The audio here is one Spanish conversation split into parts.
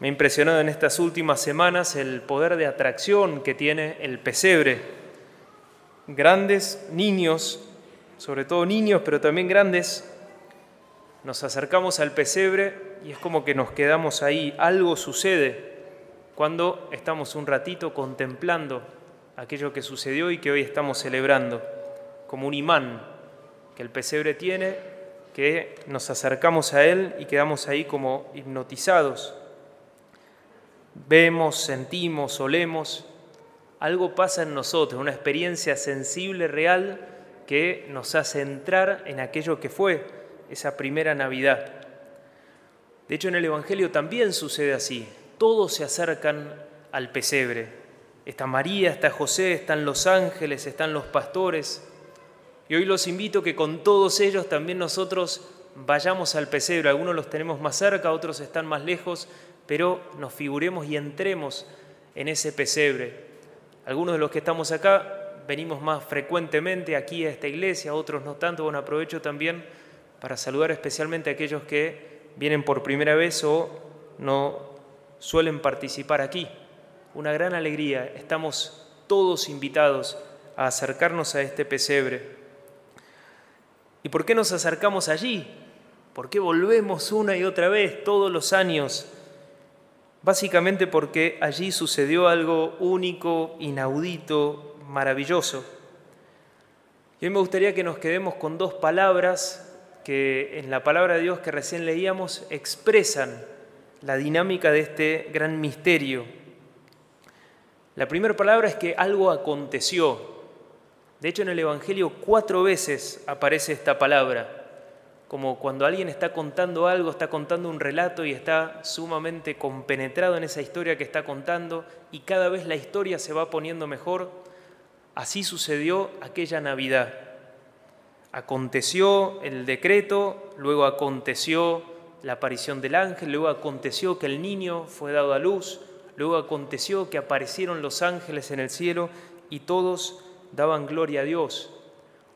Me ha impresionado en estas últimas semanas el poder de atracción que tiene el pesebre. Grandes niños, sobre todo niños, pero también grandes, nos acercamos al pesebre y es como que nos quedamos ahí. Algo sucede cuando estamos un ratito contemplando aquello que sucedió y que hoy estamos celebrando, como un imán que el pesebre tiene, que nos acercamos a él y quedamos ahí como hipnotizados vemos, sentimos, olemos, algo pasa en nosotros, una experiencia sensible, real, que nos hace entrar en aquello que fue esa primera Navidad. De hecho, en el Evangelio también sucede así. Todos se acercan al pesebre. Está María, está José, están los ángeles, están los pastores. Y hoy los invito que con todos ellos también nosotros vayamos al pesebre. Algunos los tenemos más cerca, otros están más lejos, pero nos figuremos y entremos en ese pesebre. Algunos de los que estamos acá venimos más frecuentemente aquí a esta iglesia, otros no tanto. Bueno, aprovecho también para saludar especialmente a aquellos que vienen por primera vez o no suelen participar aquí. Una gran alegría, estamos todos invitados a acercarnos a este pesebre. ¿Y por qué nos acercamos allí? ¿Por qué volvemos una y otra vez todos los años básicamente porque allí sucedió algo único, inaudito, maravilloso. Y hoy me gustaría que nos quedemos con dos palabras que en la palabra de Dios que recién leíamos expresan la dinámica de este gran misterio. La primera palabra es que algo aconteció. De hecho, en el Evangelio cuatro veces aparece esta palabra como cuando alguien está contando algo, está contando un relato y está sumamente compenetrado en esa historia que está contando y cada vez la historia se va poniendo mejor, así sucedió aquella Navidad. Aconteció el decreto, luego aconteció la aparición del ángel, luego aconteció que el niño fue dado a luz, luego aconteció que aparecieron los ángeles en el cielo y todos daban gloria a Dios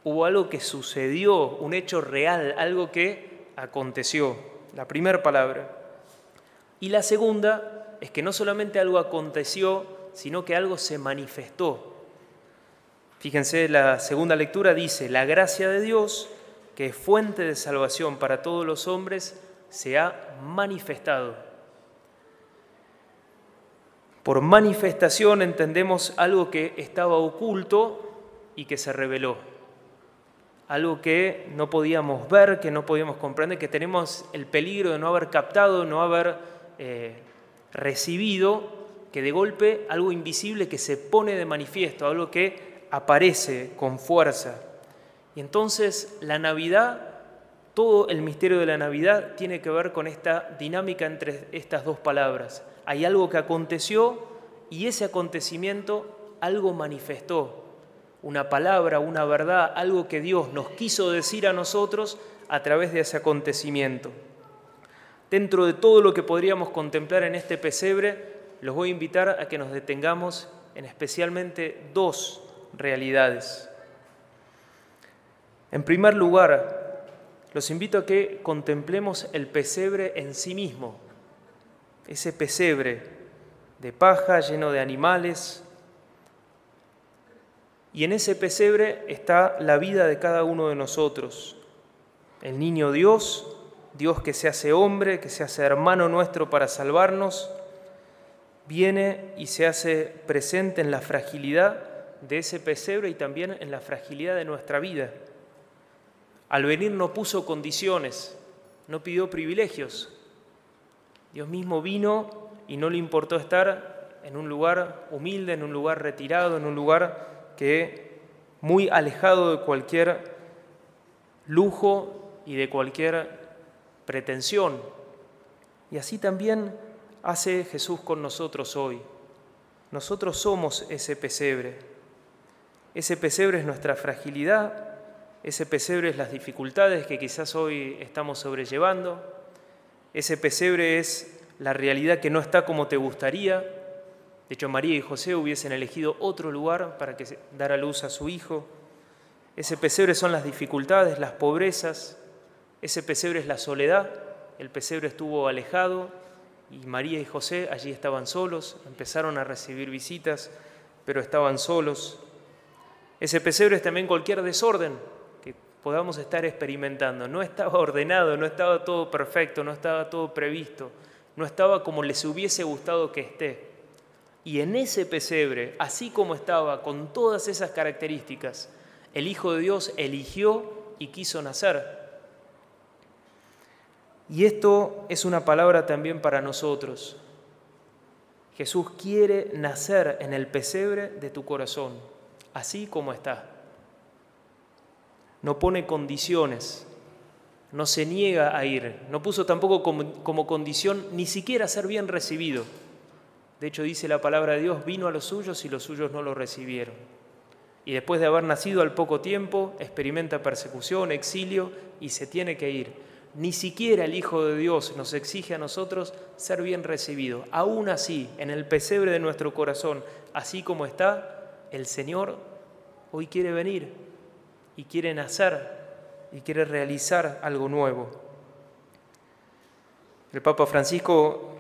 hubo algo que sucedió, un hecho real, algo que aconteció. La primera palabra. Y la segunda es que no solamente algo aconteció, sino que algo se manifestó. Fíjense, la segunda lectura dice, la gracia de Dios, que es fuente de salvación para todos los hombres, se ha manifestado. Por manifestación entendemos algo que estaba oculto y que se reveló algo que no podíamos ver, que no podíamos comprender, que tenemos el peligro de no haber captado, no haber eh, recibido, que de golpe algo invisible que se pone de manifiesto, algo que aparece con fuerza. Y entonces la Navidad, todo el misterio de la Navidad tiene que ver con esta dinámica entre estas dos palabras. Hay algo que aconteció y ese acontecimiento algo manifestó, una palabra, una verdad, algo que Dios nos quiso decir a nosotros a través de ese acontecimiento. Dentro de todo lo que podríamos contemplar en este pesebre, los voy a invitar a que nos detengamos en especialmente dos realidades. En primer lugar, los invito a que contemplemos el pesebre en sí mismo, ese pesebre de paja lleno de animales, y en ese pesebre está la vida de cada uno de nosotros. El niño Dios, Dios que se hace hombre, que se hace hermano nuestro para salvarnos, viene y se hace presente en la fragilidad de ese pesebre y también en la fragilidad de nuestra vida. Al venir no puso condiciones, no pidió privilegios. Dios mismo vino y no le importó estar en un lugar humilde, en un lugar retirado, en un lugar muy alejado de cualquier lujo y de cualquier pretensión. Y así también hace Jesús con nosotros hoy. Nosotros somos ese pesebre. Ese pesebre es nuestra fragilidad, ese pesebre es las dificultades que quizás hoy estamos sobrellevando, ese pesebre es la realidad que no está como te gustaría, de hecho, María y José hubiesen elegido otro lugar para que dar a luz a su hijo. Ese pesebre son las dificultades, las pobrezas. Ese pesebre es la soledad. El pesebre estuvo alejado y María y José allí estaban solos, empezaron a recibir visitas, pero estaban solos. Ese pesebre es también cualquier desorden que podamos estar experimentando. No estaba ordenado, no estaba todo perfecto, no estaba todo previsto, no estaba como les hubiese gustado que esté. Y en ese pesebre, así como estaba, con todas esas características, el Hijo de Dios eligió y quiso nacer. Y esto es una palabra también para nosotros. Jesús quiere nacer en el pesebre de tu corazón, así como está. No pone condiciones, no se niega a ir, no puso tampoco como, condición ni siquiera ser bien recibido. De hecho, dice la palabra de Dios, vino a los suyos y los suyos no lo recibieron. Y después de haber nacido al poco tiempo, experimenta persecución, exilio y se tiene que ir. Ni siquiera el Hijo de Dios nos exige a nosotros ser bien recibido. Aún así, en el pesebre de nuestro corazón, así como está, el Señor hoy quiere venir y quiere nacer y quiere realizar algo nuevo. El Papa Francisco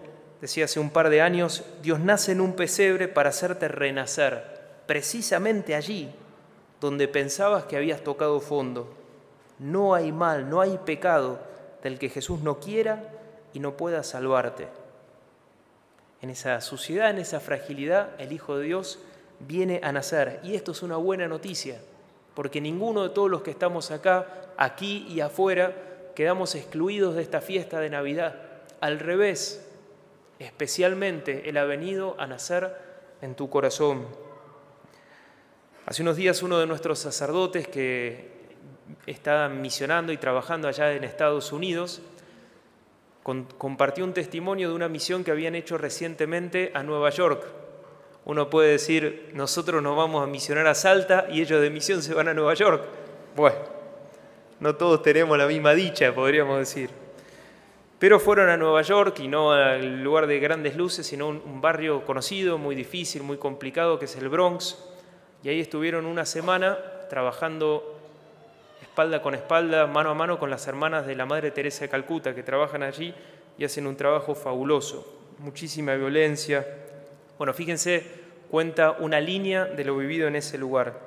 decía hace un par de años, Dios nace en un pesebre para hacerte renacer, precisamente allí donde pensabas que habías tocado fondo. No hay mal, no hay pecado del que Jesús no quiera y no pueda salvarte. En esa suciedad, en esa fragilidad, el Hijo de Dios viene a nacer. Y esto es una buena noticia, porque ninguno de todos los que estamos acá, aquí y afuera, quedamos excluidos de esta fiesta de Navidad. Al revés, especialmente Él ha venido a nacer en tu corazón. Hace unos días uno de nuestros sacerdotes que está misionando y trabajando allá en Estados Unidos, compartió un testimonio de una misión que habían hecho recientemente a Nueva York. Uno puede decir, nosotros nos vamos a misionar a Salta y ellos de misión se van a Nueva York. Bueno, no todos tenemos la misma dicha, podríamos decir. Pero fueron a Nueva York y no al lugar de grandes luces, sino un, un barrio conocido, muy difícil, muy complicado, que es el Bronx. Y ahí estuvieron una semana trabajando espalda con espalda, mano a mano con las hermanas de la Madre Teresa de Calcuta que trabajan allí y hacen un trabajo fabuloso. Muchísima violencia. Bueno, fíjense, cuenta una línea de lo vivido en ese lugar.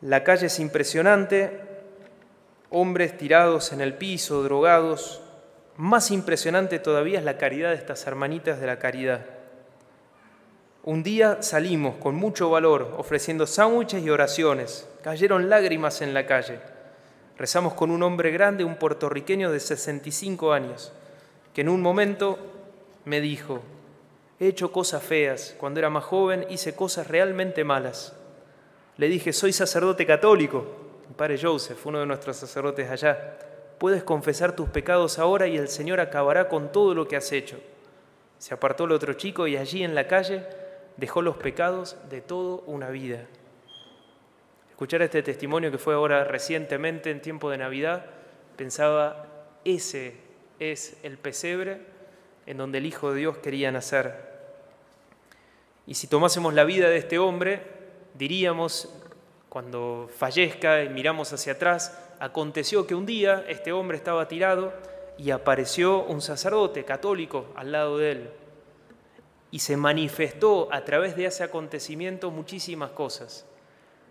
La calle es impresionante, hombres tirados en el piso, drogados. Más impresionante todavía es la caridad de estas hermanitas de la caridad. Un día salimos con mucho valor ofreciendo sándwiches y oraciones. Cayeron lágrimas en la calle. Rezamos con un hombre grande, un puertorriqueño de 65 años, que en un momento me dijo, he hecho cosas feas, cuando era más joven hice cosas realmente malas. Le dije, soy sacerdote católico, padre Joseph, uno de nuestros sacerdotes allá. Puedes confesar tus pecados ahora y el Señor acabará con todo lo que has hecho. Se apartó el otro chico y allí en la calle dejó los pecados de toda una vida. Escuchar este testimonio que fue ahora recientemente en tiempo de Navidad, pensaba, ese es el pesebre en donde el Hijo de Dios quería nacer. Y si tomásemos la vida de este hombre, diríamos, cuando fallezca y miramos hacia atrás, aconteció que un día este hombre estaba tirado y apareció un sacerdote católico al lado de él y se manifestó a través de ese acontecimiento muchísimas cosas.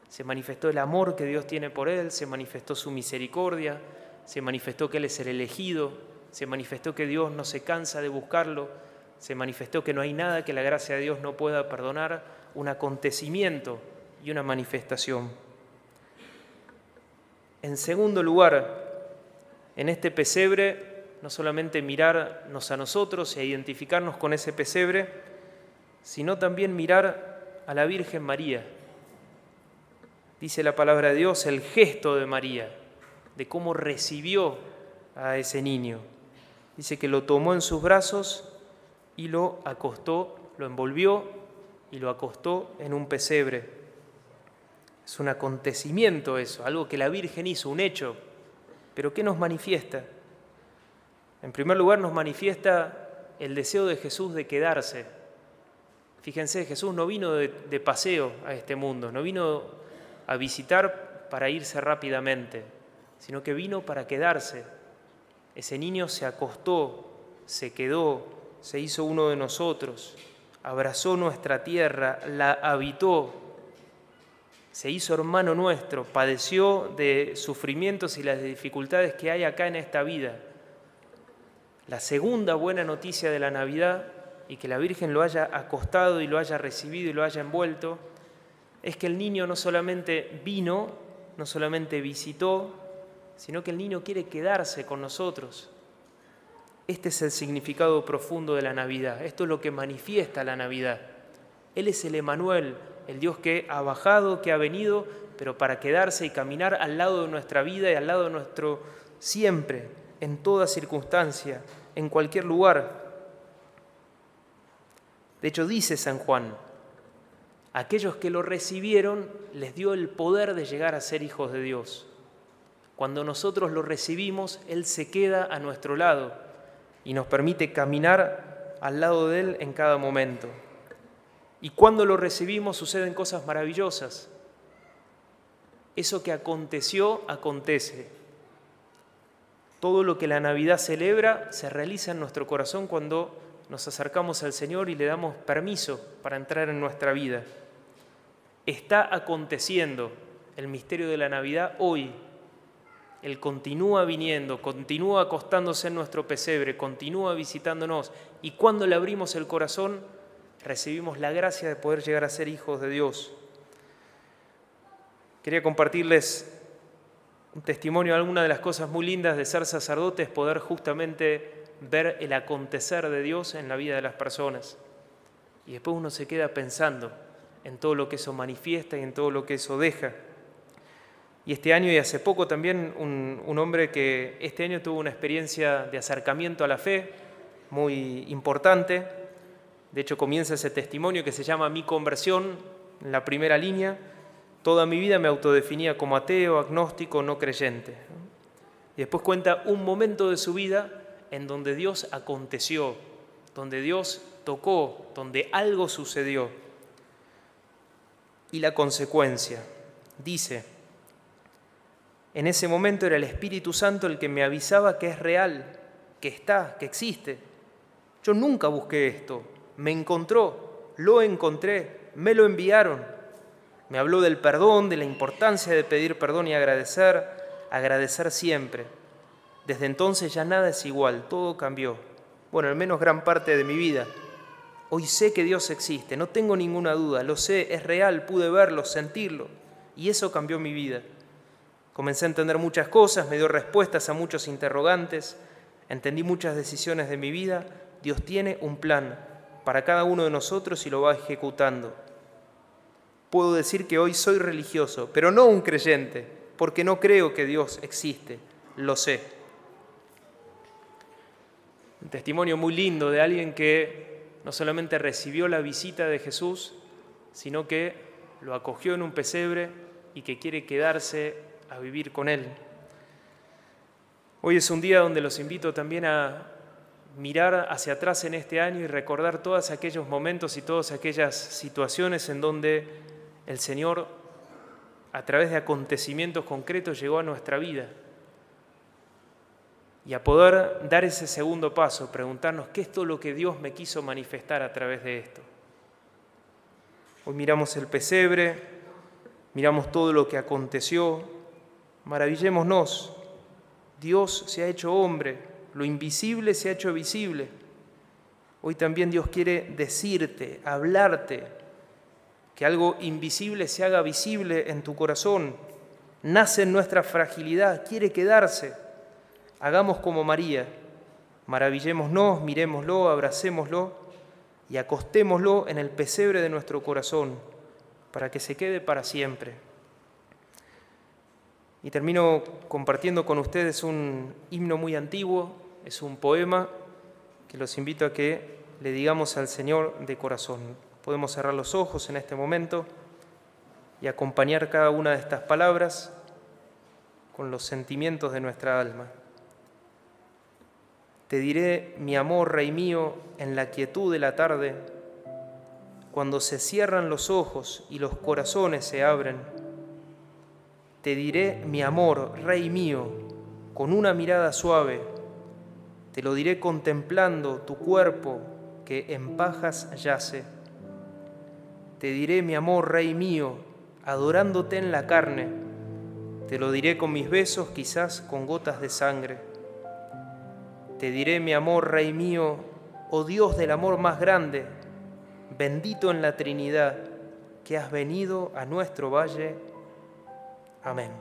Se manifestó el amor que Dios tiene por él, se manifestó su misericordia, se manifestó que él es el elegido, se manifestó que Dios no se cansa de buscarlo, se manifestó que no hay nada que la gracia de Dios no pueda perdonar, un acontecimiento y una manifestación. En segundo lugar, en este pesebre, no solamente mirarnos a nosotros e identificarnos con ese pesebre, sino también mirar a la Virgen María. Dice la palabra de Dios el gesto de María, de cómo recibió a ese niño. Dice que lo tomó en sus brazos y lo acostó, lo envolvió y lo acostó en un pesebre. Es un acontecimiento eso, algo que la Virgen hizo, un hecho. Pero ¿qué nos manifiesta? En primer lugar nos manifiesta el deseo de Jesús de quedarse, Fíjense, Jesús no vino de, paseo a este mundo, no vino a visitar para irse rápidamente, sino que vino para quedarse. Ese niño se acostó, se quedó, se hizo uno de nosotros, abrazó nuestra tierra, la habitó, se hizo hermano nuestro, padeció de sufrimientos y las dificultades que hay acá en esta vida. La segunda buena noticia de la Navidad, y que la Virgen lo haya acostado y lo haya recibido y lo haya envuelto, es que el niño no solamente vino, no solamente visitó, sino que el niño quiere quedarse con nosotros. Este es el significado profundo de la Navidad, esto es lo que manifiesta la Navidad. Él es el Emanuel, el Dios que ha bajado, que ha venido, pero para quedarse y caminar al lado de nuestra vida y al lado de nuestro siempre, en toda circunstancia, en cualquier lugar. De hecho, dice San Juan, aquellos que lo recibieron les dio el poder de llegar a ser hijos de Dios. Cuando nosotros lo recibimos, Él se queda a nuestro lado y nos permite caminar al lado de Él en cada momento. Y cuando lo recibimos suceden cosas maravillosas. Eso que aconteció, acontece. Todo lo que la Navidad celebra se realiza en nuestro corazón cuando nos acercamos al Señor y le damos permiso para entrar en nuestra vida. Está aconteciendo el misterio de la Navidad hoy. Él continúa viniendo, continúa acostándose en nuestro pesebre, continúa visitándonos y cuando le abrimos el corazón, recibimos la gracia de poder llegar a ser hijos de Dios. Quería compartirles un testimonio, alguna de las cosas muy lindas de ser sacerdote es poder justamente ver el acontecer de Dios en la vida de las personas. Y después uno se queda pensando en todo lo que eso manifiesta y en todo lo que eso deja. Y este año y hace poco también un, un hombre que este año tuvo una experiencia de acercamiento a la fe muy importante, de hecho, comienza ese testimonio que se llama Mi conversión, en la primera línea. Toda mi vida me autodefinía como ateo, agnóstico, no creyente. Y después cuenta un momento de su vida en donde Dios aconteció, donde Dios tocó, donde algo sucedió. Y la consecuencia, dice, en ese momento era el Espíritu Santo el que me avisaba que es real, que está, que existe. Yo nunca busqué esto, me encontró, lo encontré, me lo enviaron. Me habló del perdón, de la importancia de pedir perdón y agradecer, agradecer siempre. Desde entonces ya nada es igual, todo cambió. Bueno, al menos gran parte de mi vida. Hoy sé que Dios existe, no tengo ninguna duda, lo sé, es real, pude verlo, sentirlo. Y eso cambió mi vida. Comencé a entender muchas cosas, me dio respuestas a muchos interrogantes, entendí muchas decisiones de mi vida. Dios tiene un plan para cada uno de nosotros y lo va ejecutando. Puedo decir que hoy soy religioso, pero no un creyente, porque no creo que Dios existe, lo sé. Un testimonio muy lindo de alguien que no solamente recibió la visita de Jesús, sino que lo acogió en un pesebre y que quiere quedarse a vivir con él. Hoy es un día donde los invito también a mirar hacia atrás en este año y recordar todos aquellos momentos y todas aquellas situaciones en donde el Señor, a través de acontecimientos concretos, llegó a nuestra vida. Y a poder dar ese segundo paso, preguntarnos qué es todo lo que Dios me quiso manifestar a través de esto. Hoy miramos el pesebre, miramos todo lo que aconteció, maravillémonos. Dios se ha hecho hombre, lo invisible se ha hecho visible. Hoy también Dios quiere decirte, hablarte, que algo invisible se haga visible en tu corazón. Nace en nuestra fragilidad, quiere quedarse. Hagamos como María, maravillémonos, miremoslo, abracémoslo y acostémoslo en el pesebre de nuestro corazón para que se quede para siempre. Y termino compartiendo con ustedes un himno muy antiguo, es un poema que los invito a que le digamos al Señor de corazón. Podemos cerrar los ojos en este momento y acompañar cada una de estas palabras con los sentimientos de nuestra alma. Te diré, mi amor, Rey mío, en la quietud de la tarde, cuando se cierran los ojos y los corazones se abren te diré mi amor, Rey mío, con una mirada suave, Te lo diré contemplando tu cuerpo que en pajas yace. Te diré mi amor, Rey mío, adorándote en la carne. Te lo diré con mis besos, quizás con gotas de sangre. Te diré mi amor, Rey mío, oh Dios del amor más grande, bendito en la Trinidad, que has venido a nuestro valle. Amén.